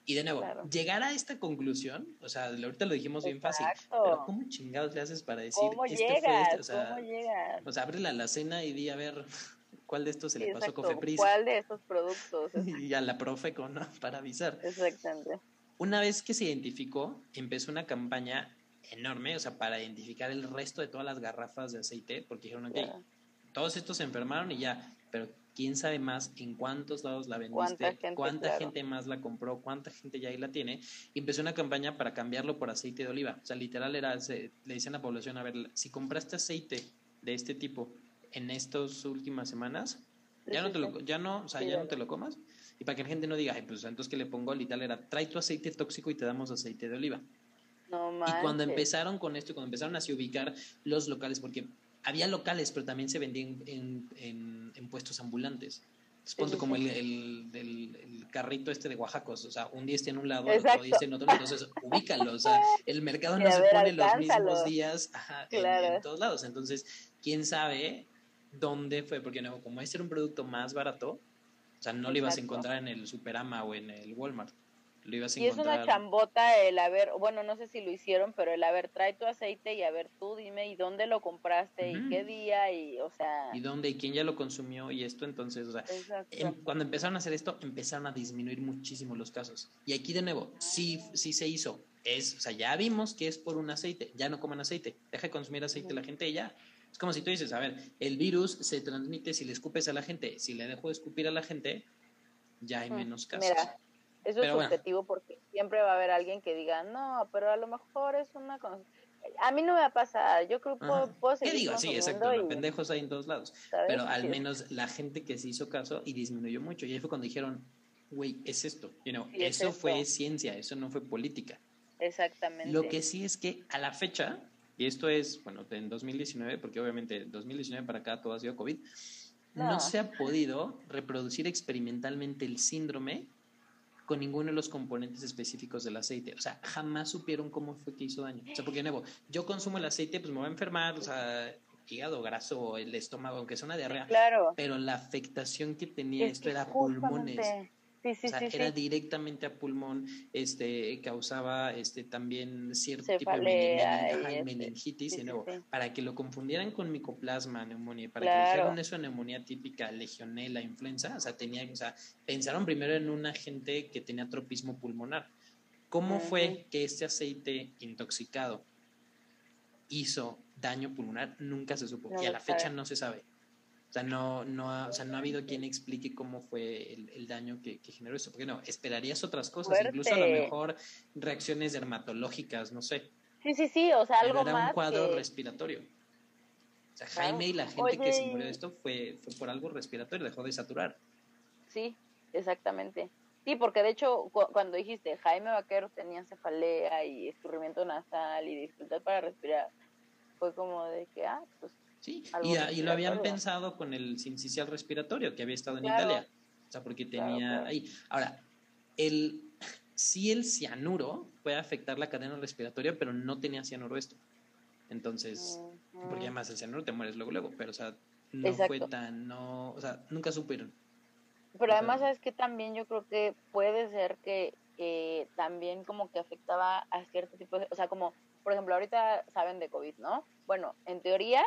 Y de nuevo, llegar a esta conclusión, o sea, ahorita lo dijimos bien fácil, pero ¿cómo chingados le haces para decir ¿Cómo esto fue esto? O sea, ¿Cómo llegas? O sea, abre la alacena y di a ver <laughs> cuál de estos se le pasó a Cofepris. ¿Cuál de estos productos? <laughs> y a la Profeco, ¿no? <laughs> Para avisar. Exactamente. Una vez que se identificó, empezó una campaña enorme, o sea, para identificar el resto de todas las garrafas de aceite, porque dijeron, ok, todos estos se enfermaron y ya, pero quién sabe más en cuántos lados la vendiste, cuánta, gente, más la compró, cuánta gente ya ahí la tiene. Y empezó una campaña para cambiarlo por aceite de oliva. O sea, literal era, le decían a la población, a ver, si compraste aceite de este tipo en estas últimas semanas, ya no te lo, ya no, o sea, ya no te lo comas. Y para que la gente no diga, pues entonces que le pongo literal era, trae tu aceite tóxico y te damos aceite de oliva. No y cuando empezaron con esto, cuando empezaron a ubicar los locales, porque había locales, pero también se vendían en, en, puestos ambulantes. Entonces, como el, el, carrito este de Oaxacos, o sea, un día está en un lado, otro día está en otro, entonces ubícalo, o sea, <laughs> el mercado no se pone los mismos días en, todos lados, entonces, quién sabe dónde fue, porque no, como este era un producto más barato, o sea, no lo ibas a encontrar en el Superama o en el Walmart y es una chambota el haber, bueno, no sé si lo hicieron, pero el haber trae tu aceite y a ver tú dime y dónde lo compraste y qué día y, o sea... Y dónde y quién ya lo consumió y esto, entonces, o sea, em, cuando empezaron a hacer esto, empezaron a disminuir muchísimo los casos. Y aquí de nuevo, sí, sí se hizo. Es, o sea, ya vimos que es por un aceite, ya no coman aceite, deja de consumir aceite la gente y ya. Es como si tú dices, a ver, el virus se transmite si le escupes a la gente, si le dejo de escupir a la gente, ya hay menos casos. Eso es subjetivo porque siempre va a haber alguien que diga, no, pero a lo mejor es una... A mí no me va a pasar, yo creo que puedo, seguir ¿Qué digo? Sí, exacto, pendejos hay en todos lados. Pero al menos la gente que se hizo caso y disminuyó mucho. Y ahí fue cuando dijeron, güey, es esto. You know, eso fue ciencia, eso no fue política. Exactamente. Lo que sí es que a la fecha, y esto es, bueno, en 2019, porque obviamente 2019 para acá todo ha sido COVID, no se ha podido reproducir experimentalmente el síndrome con ninguno de los componentes específicos del aceite. O sea, jamás supieron cómo fue que hizo daño. O sea, porque de nuevo, yo consumo el aceite, pues me voy a enfermar, o sea, hígado graso, el estómago, aunque es una diarrea. Claro. Pero la afectación que tenía esto era pulmones era directamente a pulmón, este, causaba este, también cierto tipo de meningitis, y nuevo, para que lo confundieran con micoplasma, neumonía, para que dijeran eso neumonía típica, legionela, influenza, o sea, tenía, o sea, pensaron primero en un agente que tenía tropismo pulmonar. ¿Cómo fue que este aceite intoxicado hizo daño pulmonar? Nunca se supo y a la fecha no se sabe. Sea, no, no, ha, o sea, no ha habido quien explique cómo fue el, daño que, generó eso. Porque no, esperarías otras cosas, incluso a lo mejor reacciones dermatológicas, no sé. Sí, sí, sí, o sea, algo Pero era un cuadro respiratorio. O sea, Jaime y la gente que se murió de esto fue, fue por algo respiratorio, dejó de saturar. Sí, exactamente. Sí, porque de hecho, cuando dijiste Jaime Vaquero tenía cefalea y escurrimiento nasal y dificultad para respirar, fue como de que, ah, pues Sí, y, lo habían pensado con el sincicial respiratorio que había estado en Italia. O sea, porque tenía ahí. Ahora, el, sí el cianuro puede afectar la cadena respiratoria, pero no tenía cianuro esto. Entonces, porque además el cianuro te mueres luego, luego, pero o sea, no fue tan, no, o sea, nunca supieron. Pero además, ¿sabes que También yo creo que puede ser que eh, también como que afectaba a cierto tipo de, o sea, como, por ejemplo, ahorita saben de COVID, ¿no? Bueno, en teoría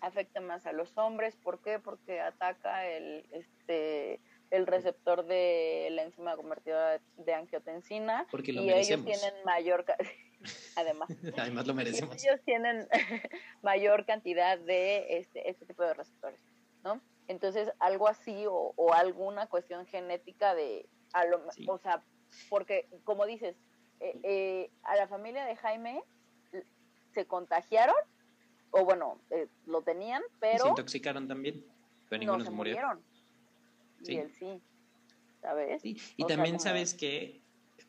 afecta más a los hombres. ¿Por qué? Porque ataca el, este, el receptor de la enzima convertida de angiotensina. Porque <laughs> <laughs> y ellos tienen mayor... Además, Además lo merecemos. Ellos tienen mayor cantidad de este, este tipo de receptores, ¿no? Entonces, algo así o, o alguna cuestión genética de, a lo, o sea, porque como dices, eh, eh, a la familia de Jaime se contagiaron, o bueno, eh, lo tenían, pero... Se intoxicaron también, pero ninguno no se murió. murieron. Sí. Y él sí, ¿sabes? Sí, Y O sea, también como- sabes que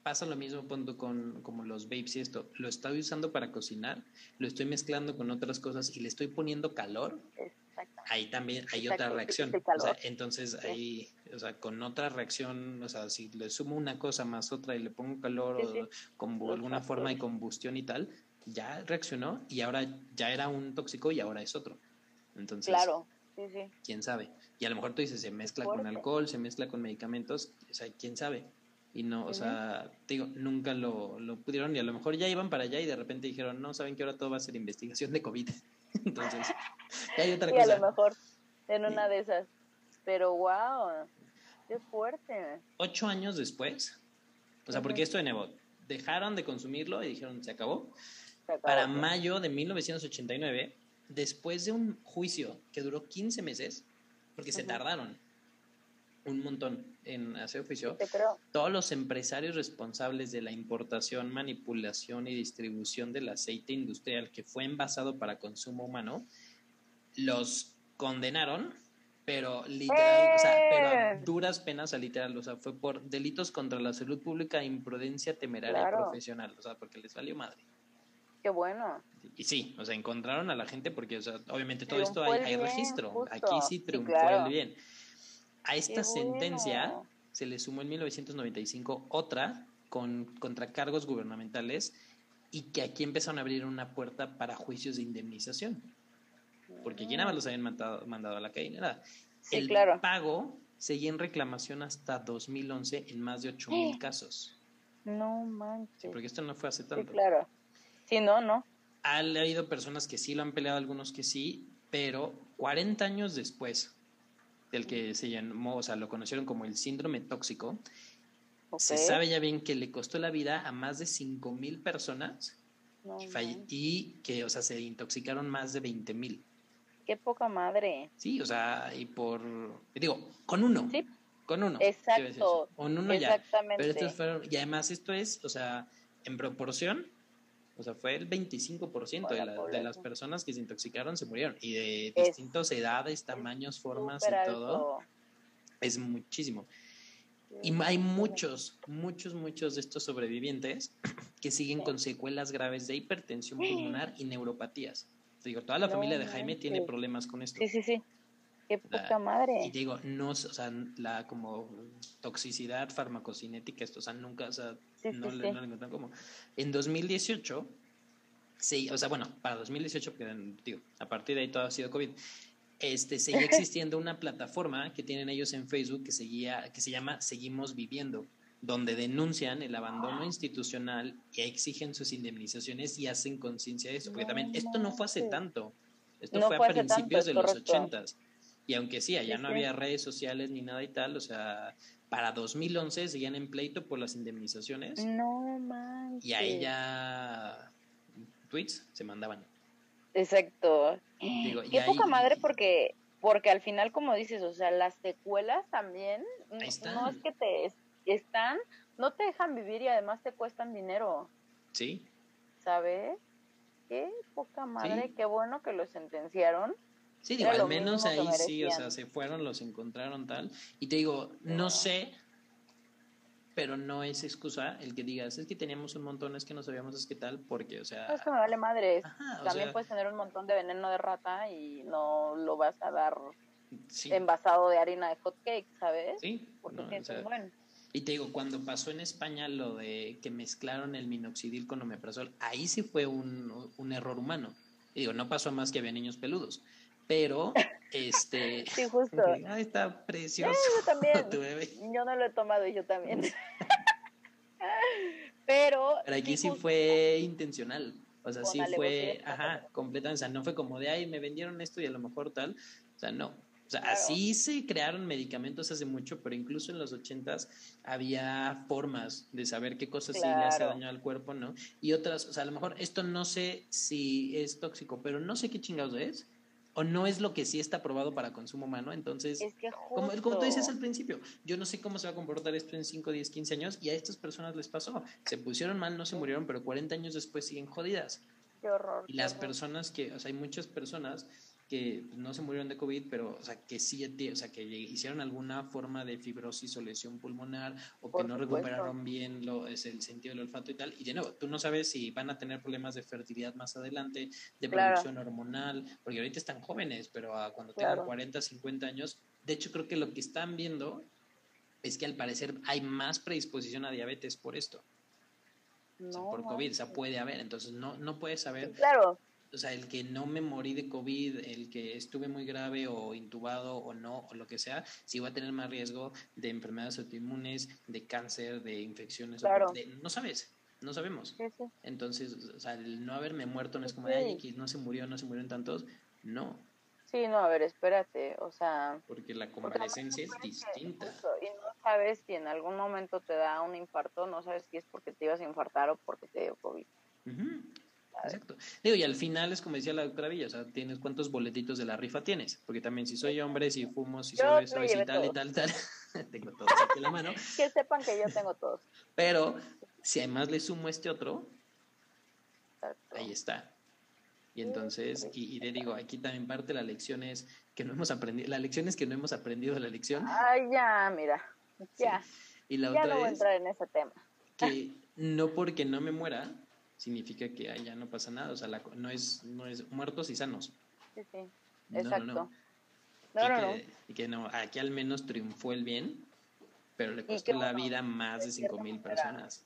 pasa lo mismo punto con como los vapes y esto. Lo estoy usando para cocinar, lo estoy mezclando con otras cosas y le estoy poniendo calor. Ahí también hay Exacto, otra reacción. O sea, entonces Sí. ahí, o sea, con otra reacción, o sea, si le sumo una cosa más otra y le pongo calor Sí, o sí. con alguna forma de combustión y tal, ya reaccionó y ahora ya era un tóxico y ahora es otro. Entonces, Claro, sí, sí. quién sabe. Y a lo mejor tú dices, se mezcla con alcohol, se mezcla con medicamentos, o sea, quién sabe. Y no, o sea, te digo, nunca lo, lo pudieron y a lo mejor ya iban para allá y de repente dijeron, no, saben que ahora todo va a ser investigación de COVID. <laughs> Entonces, ya hay otra Sí, a cosa. lo mejor en una de esas. Pero wow, qué fuerte. Ocho años después, o sea, porque esto de nuevo, dejaron de consumirlo y dijeron, se acabó. Se. Para mayo de 1989, después de un juicio que duró 15 meses, porque se Ujú. tardaron un montón en hacer juicio, todos los empresarios responsables de la importación, manipulación y distribución del aceite industrial que fue envasado para consumo humano, los condenaron, pero literal, o sea, pero a ¡Eh! duras penas a literal, o sea, fue por delitos contra la salud pública imprudencia temeraria Claro. profesional, o sea, porque les valió madre. Qué bueno. Y sí, o sea, encontraron a la gente porque, o sea, obviamente todo esto hay, el hay bien, registro. justo. Aquí sí Sí, triunfó claro. el bien. A esta Qué sentencia bueno. se le sumó en 1995 otra con, contra cargos gubernamentales y que aquí empezaron a abrir una puerta para juicios de indemnización. Porque aquí nada más los habían mandado, mandado a la calle. Sí, el claro. pago seguía en reclamación hasta 2011 en más de 8.000 <gasps> casos. No manches. Sí, porque esto no fue hace Sí, tanto. claro. Sí, no, no. Ha habido personas que sí lo han peleado, algunos que sí, pero 40 años después del que se llamó, o sea, lo conocieron como el síndrome tóxico, se sabe ya bien que le costó la vida a más de 5 mil personas No y, que, o sea, se intoxicaron más de 20 mil. Qué poca madre. Sí, o sea, y por, digo, con uno. Sí. Con uno. Exacto. Con uno ya. Exactamente. Pero estos fueron, y además esto es, o sea, en proporción, o sea, fue el 25% de, la de las personas que se intoxicaron se murieron. Y de Es- distintas edades, tamaños, formas y todo, alto. es muchísimo. Y Sí. hay muchos, muchos, muchos de estos sobrevivientes <clears throat> que siguen Sí. con secuelas graves de hipertensión pulmonar y neuropatías. Te digo, toda la No familia de Jaime tiene manches. problemas con esto. Sí, sí, sí. Qué La- poca madre. Y digo, no, o sea, la como toxicidad farmacocinética, esto, o sea, nunca, o sea, Sí, no, sí, le, sí. no le encontraron como. En 2018, sí, o sea, bueno, para 2018, porque digo, a partir de ahí todo ha sido COVID, este, seguía <laughs> existiendo una plataforma que tienen ellos en Facebook que, seguía, que se llama Seguimos Viviendo, donde denuncian el abandono institucional y exigen sus indemnizaciones y hacen conciencia de eso, porque No también esto no fue hace tanto, esto No fue a fue tanto, principios es de los ochentas. Y aunque sí, allá no había redes sociales ni nada y tal, o sea, para 2011 seguían en pleito por las indemnizaciones No manches. y ahí ya tweets se mandaban. Exacto. Digo, Qué poca ahí- madre porque porque al final como dices, o sea, las secuelas también no, están. no es que te es- están, no te dejan vivir y además te cuestan dinero, Sí, ¿sabes? Qué poca madre, Sí. qué bueno que lo sentenciaron. Sí, digo, al menos ahí sí, o sea, se fueron, los encontraron tal. Y te digo, no sé, pero no es excusa el que digas, es que teníamos un montón, es que no sabíamos es que tal, porque, o sea, es que me vale madre. ajá, o También sea, puedes tener un montón de veneno de rata y no lo vas a dar sí, envasado de harina de hot cake, ¿sabes? sí, Porque no, o piensas, sea, bueno, Y te digo, cuando pasó en España lo de que mezclaron el minoxidil con omeprazol, ahí sí fue un, un error humano. Y digo, no pasó más que había niños peludos. Pero, este... <laughs> sí, <laughs> justo. Ay, está precioso yo también. <laughs> tu bebé. Yo no lo he tomado y yo también. Pero, Pero aquí sí fue intencional. O sea, Con sí fue, ajá, completamente. O sea, no fue como de, ay, me vendieron esto y a lo mejor tal. O sea, no. O sea, Claro. así se crearon medicamentos hace mucho, pero incluso en los ochentas había formas de saber qué cosas sí le hace Claro. daño al cuerpo, ¿no? Y otras, o sea, a lo mejor esto no sé si es tóxico, pero no sé qué chingados es. O no es lo que sí está aprobado para consumo humano, entonces, Es que como, como tú dices al principio, yo no sé cómo se va a comportar esto en 5, 10, 15 años y a estas personas les pasó, se pusieron mal, no se murieron, pero 40 años después siguen jodidas. Qué horror. Y qué las horror. personas que, o sea, hay muchas personas que no se murieron de COVID, pero, o sea, que sí, o sea, que hicieron alguna forma de fibrosis o lesión pulmonar o que no supuesto. recuperaron bien lo, es el sentido del olfato y tal. Y de nuevo, tú no sabes si van a tener problemas de fertilidad más adelante, de Claro. producción hormonal, porque ahorita están jóvenes, pero ah, cuando tengan Claro. 40, 50 años, de hecho creo que lo que están viendo es que al parecer hay más predisposición a diabetes por esto, o sea, No, por COVID, o sea, puede haber, entonces no, no puedes saber Sí, Claro, o sea, el que no me morí de COVID, el que estuve muy grave o intubado o no, o lo que sea, sí va a tener más riesgo de enfermedades autoinmunes, de cáncer, de infecciones. Claro. de- no sabes, no sabemos. sí, sí. Entonces, o sea, el no haberme muerto no es como de, ay, Sí. X, no se murió, no se murieron tantos. No, Sí, no, a ver, espérate, o sea, porque la Porque convalescencia es distinta. y no sabes si en algún momento te da un infarto, no sabes si es porque te ibas a infartar o porque te dio COVID. Ujú, Exacto. Digo, y al final es como decía la doctora Villa, o sea, tienes cuántos boletitos de la rifa tienes, porque también si soy hombre, si fumo, si soy me beso, si llevé tal y tal, tal, <laughs> tengo todos aquí en la mano. <laughs> Que sepan que yo tengo todos. Pero si además le sumo este otro, Exacto. ahí está. Y Sí, entonces, sí. y, y te digo, aquí también parte la lección es que no hemos aprendido, la lección es que no hemos aprendido la lección. Ay, ya, mira, ya, Y la ya no voy otra a entrar en ese tema. que no porque no me muera, significa que "Ay, ya no pasa nada. O sea, la no, es, no es muertos y sanos. Sí, sí, exacto. no, no. No, y, no, que, no. y que no, aquí al menos triunfó el bien, pero le costó la vida a más de de cierta cinco mil manera. personas.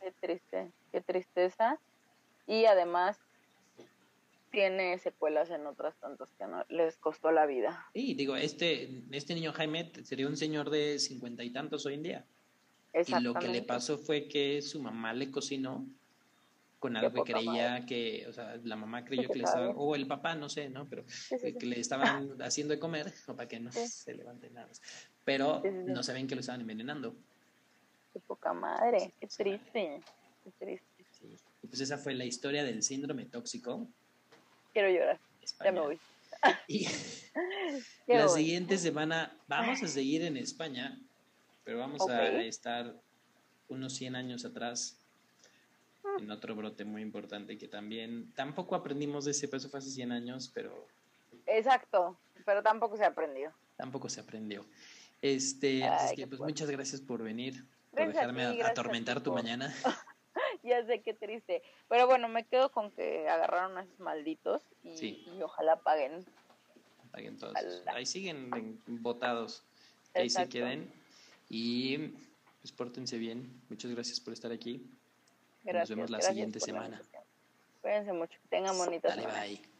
Qué triste, qué tristeza. Y además tiene secuelas en otras tantas que no les costó la vida. Y digo, este, este niño Jaime sería un señor de cincuenta y tantos hoy en día. Y lo que le pasó fue que su mamá le cocinó con algo que poca creía que, o sea, la mamá creyó que que le estaba, sabe. o el papá, no sé, ¿no? Pero Sí, sí, sí. que le estaban haciendo de comer, o <laughs> para que no se levante nada más. Pero no saben que lo estaban envenenando. Qué poca madre, qué Pues, triste, qué triste. Y pues esa fue la historia del síndrome tóxico. Quiero llorar, ya España. me voy. Y <laughs> <laughs> Ya la voy. siguiente semana vamos a seguir en España, pero vamos Ok. a estar unos 100 años atrás. En otro brote muy importante que también tampoco aprendimos de ese peso fue hace 100 años, pero Exacto, pero tampoco se aprendió. tampoco se aprendió. Este, Ay, que pues muchas gracias por venir, por Gracias dejarme a- atormentar tu mañana. <laughs> Ya sé qué triste. Pero bueno, me quedo con que agarraron a esos malditos y, Sí. y ojalá paguen. Paguen todos. Ojalá. Ahí siguen en- votados. Ahí se queden. Y pues pórtense bien. Muchas gracias por estar aquí. Gracias. vemos la siguiente la semana. Cuídense mucho. Tengan bonitas Dale, bye.